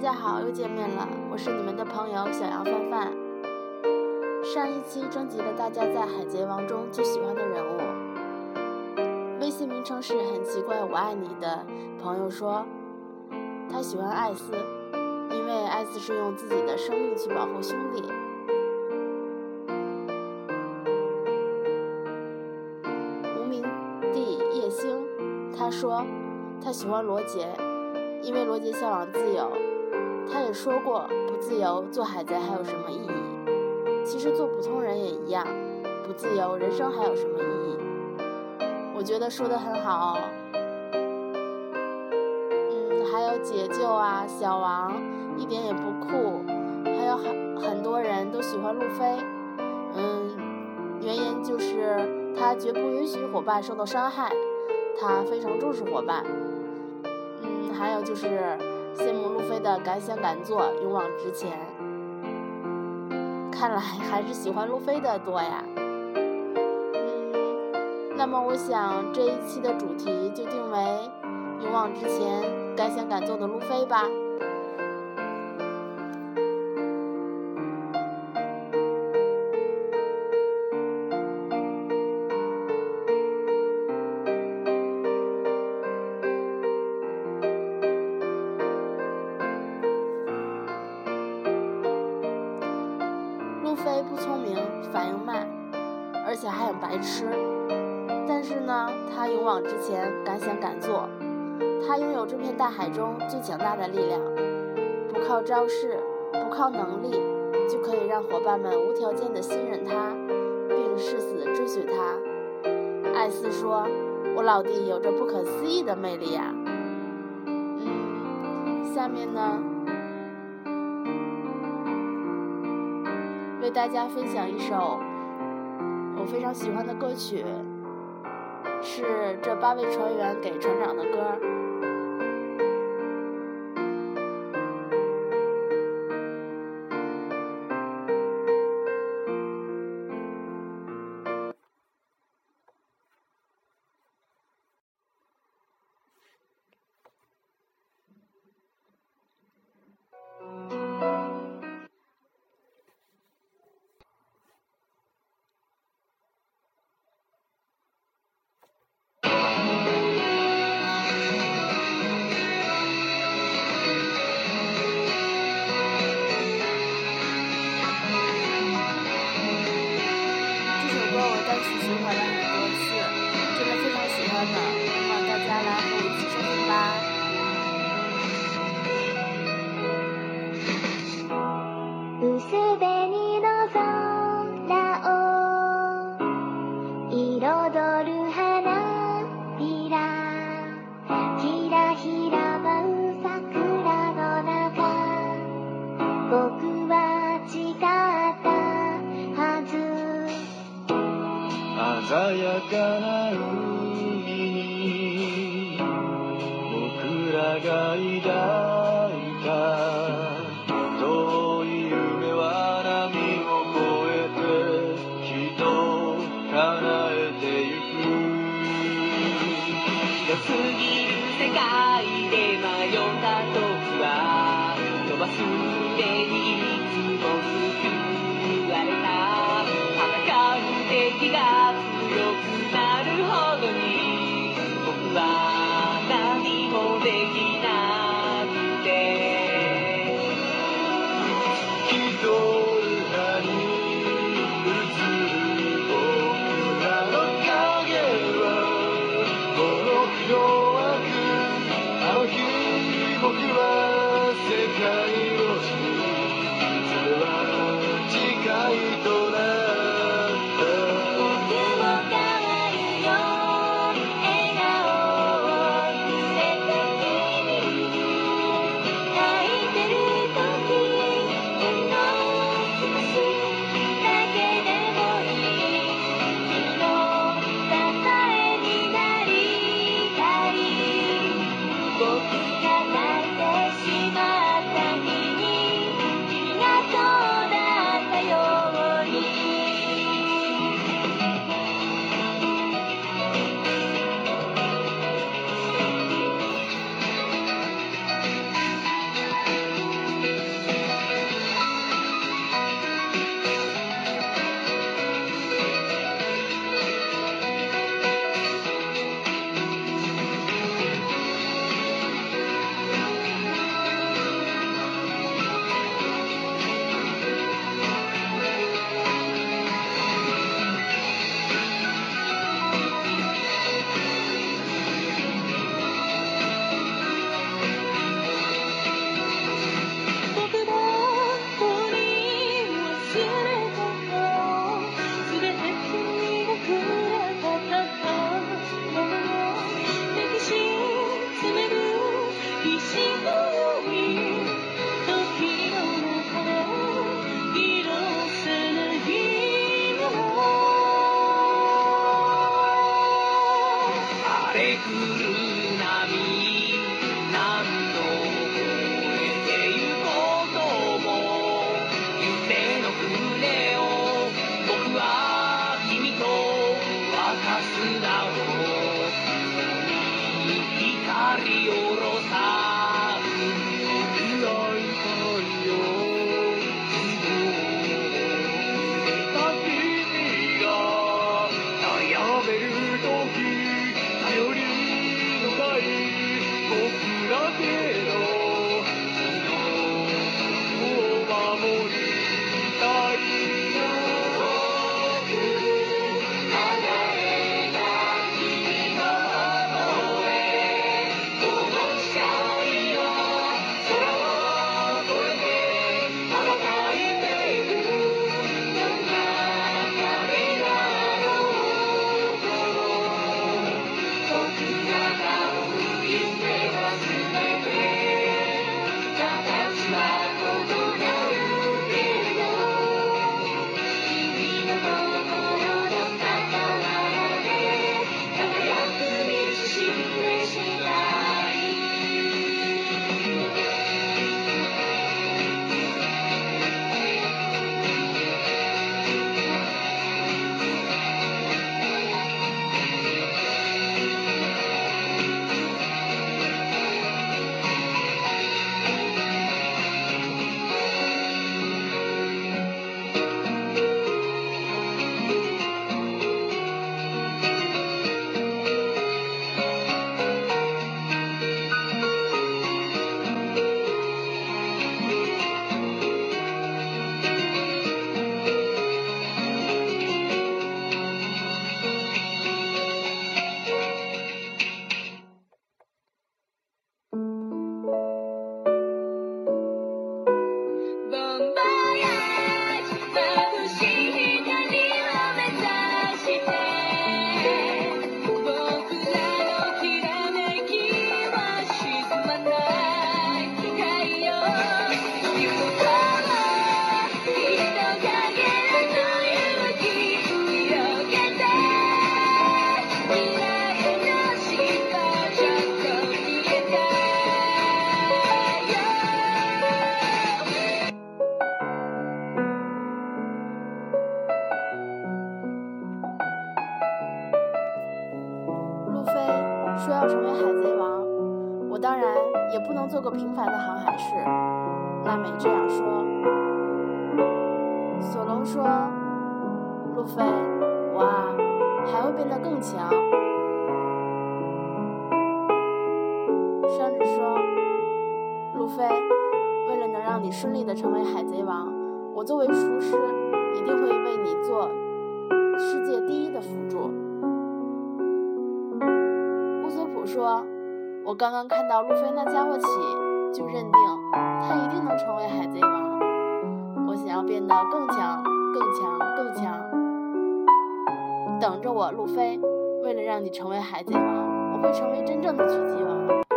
大家好，又见面了，我是你们的朋友小杨范范。上一期征集了大家在《海贼王》中最喜欢的人物，微信名称是很奇怪我爱你的朋友说，他喜欢艾斯，因为艾斯是用自己的生命去保护兄弟。无名帝叶星，他说他喜欢罗杰，因为罗杰向往自由。他也说过，不自由做海贼还有什么意义？其实做普通人也一样，不自由，人生还有什么意义？我觉得说的很好。嗯，还有解救啊，小王一点也不酷，还有很很多人都喜欢路飞。嗯，原因就是他绝不允许伙伴受到伤害，他非常重视伙伴。嗯，还有就是。羡慕路飞的敢想敢做、勇往直前。看来还是喜欢路飞的多呀。嗯，那么我想这一期的主题就定为勇往直前、敢想敢做的路飞吧。中最强大的力量，不靠招式，不靠能力，就可以让伙伴们无条件的信任他，并誓死追随他。艾斯说：“我老弟有着不可思议的魅力呀。”嗯，下面呢？为大家分享一首我非常喜欢的歌曲，是这八位船员给船长的歌。かな海に僕らが抱いた遠い夢は波を越えてきっと叶えてゆく良すぎる世界で迷った時は飛ばすでいつ说。索隆说：“路飞，我啊，还会变得更强。”山治说：“路飞，为了能让你顺利的成为海贼王，我作为厨师，一定会为你做世界第一的辅助。”乌索普说。我刚刚看到路飞那家伙起，就认定他一定能成为海贼王。我想要变得更强、更强、更强。等着我，路飞！为了让你成为海贼王，我会成为真正的狙击王。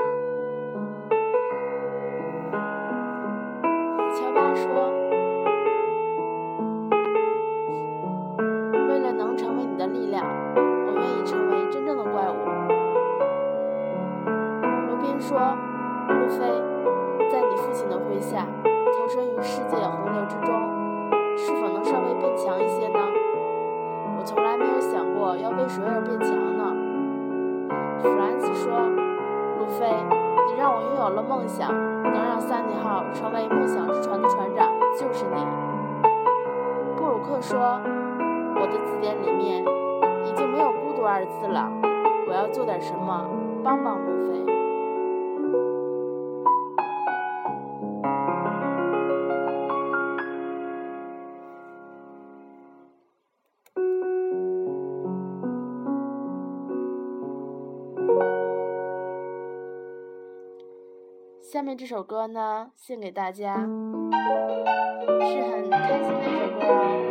说，我的字典里面已经没有孤独二字了，我要做点什么，帮帮路飞。下面这首歌呢，献给大家，是很开心的一首歌哦。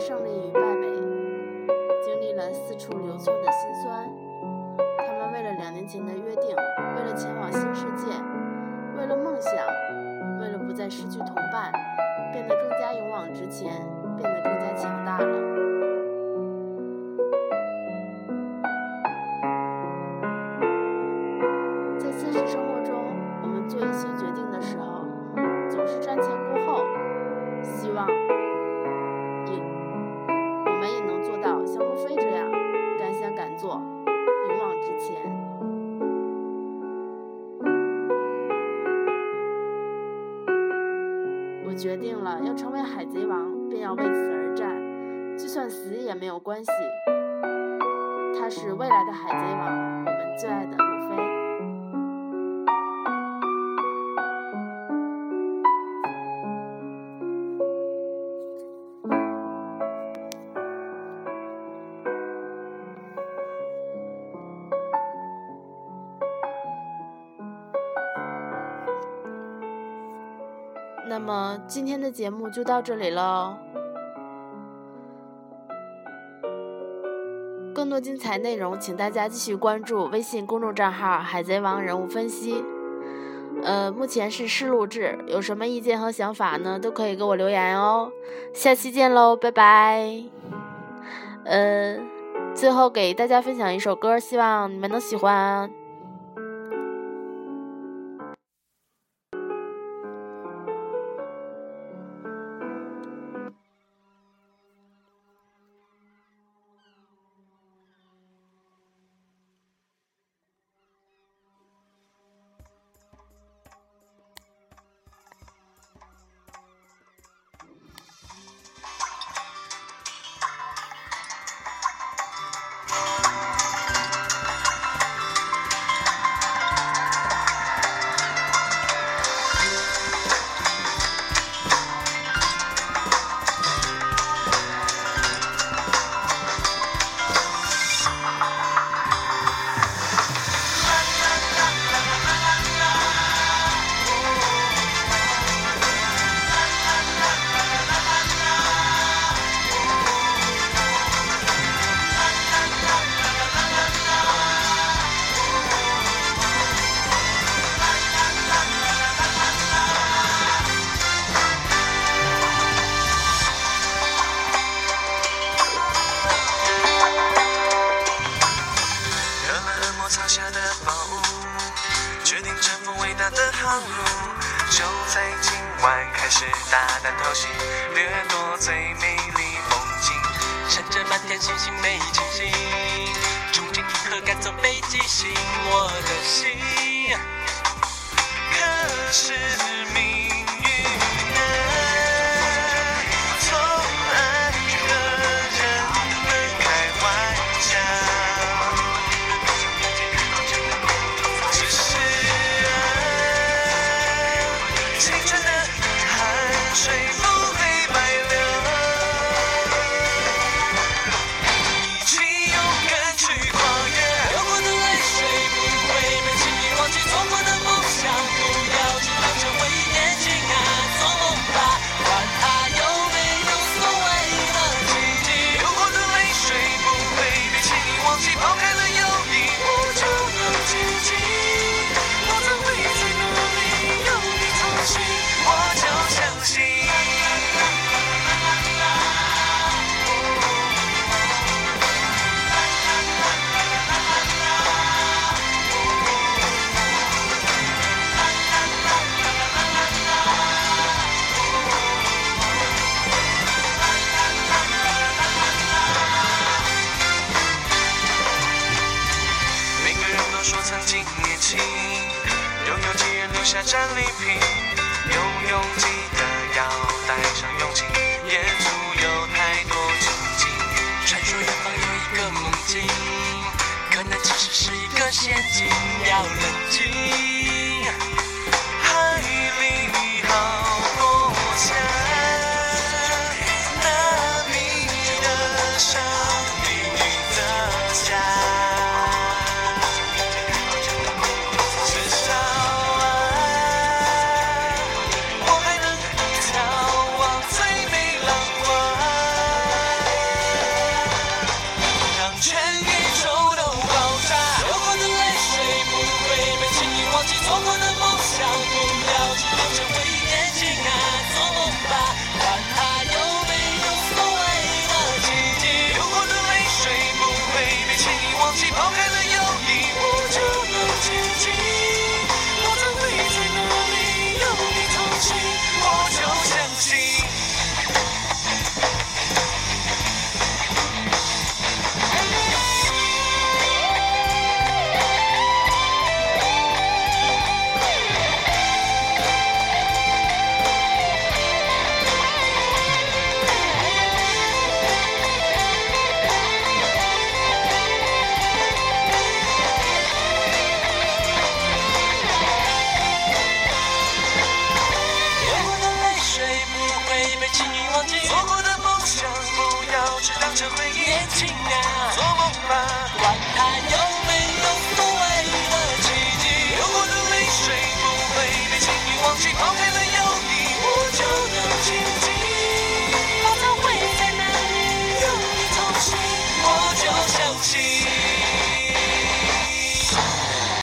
尝试了决定了要成为海贼王，便要为此而战，就算死也没有关系。他是未来的海贼王，我们最爱的路飞。今天的节目就到这里了，更多精彩内容，请大家继续关注微信公众账号“海贼王人物分析”。呃，目前是试录制，有什么意见和想法呢，都可以给我留言哦。下期见喽，拜拜。呃，最后给大家分享一首歌，希望你们能喜欢。心，要冷静。所谓的奇迹。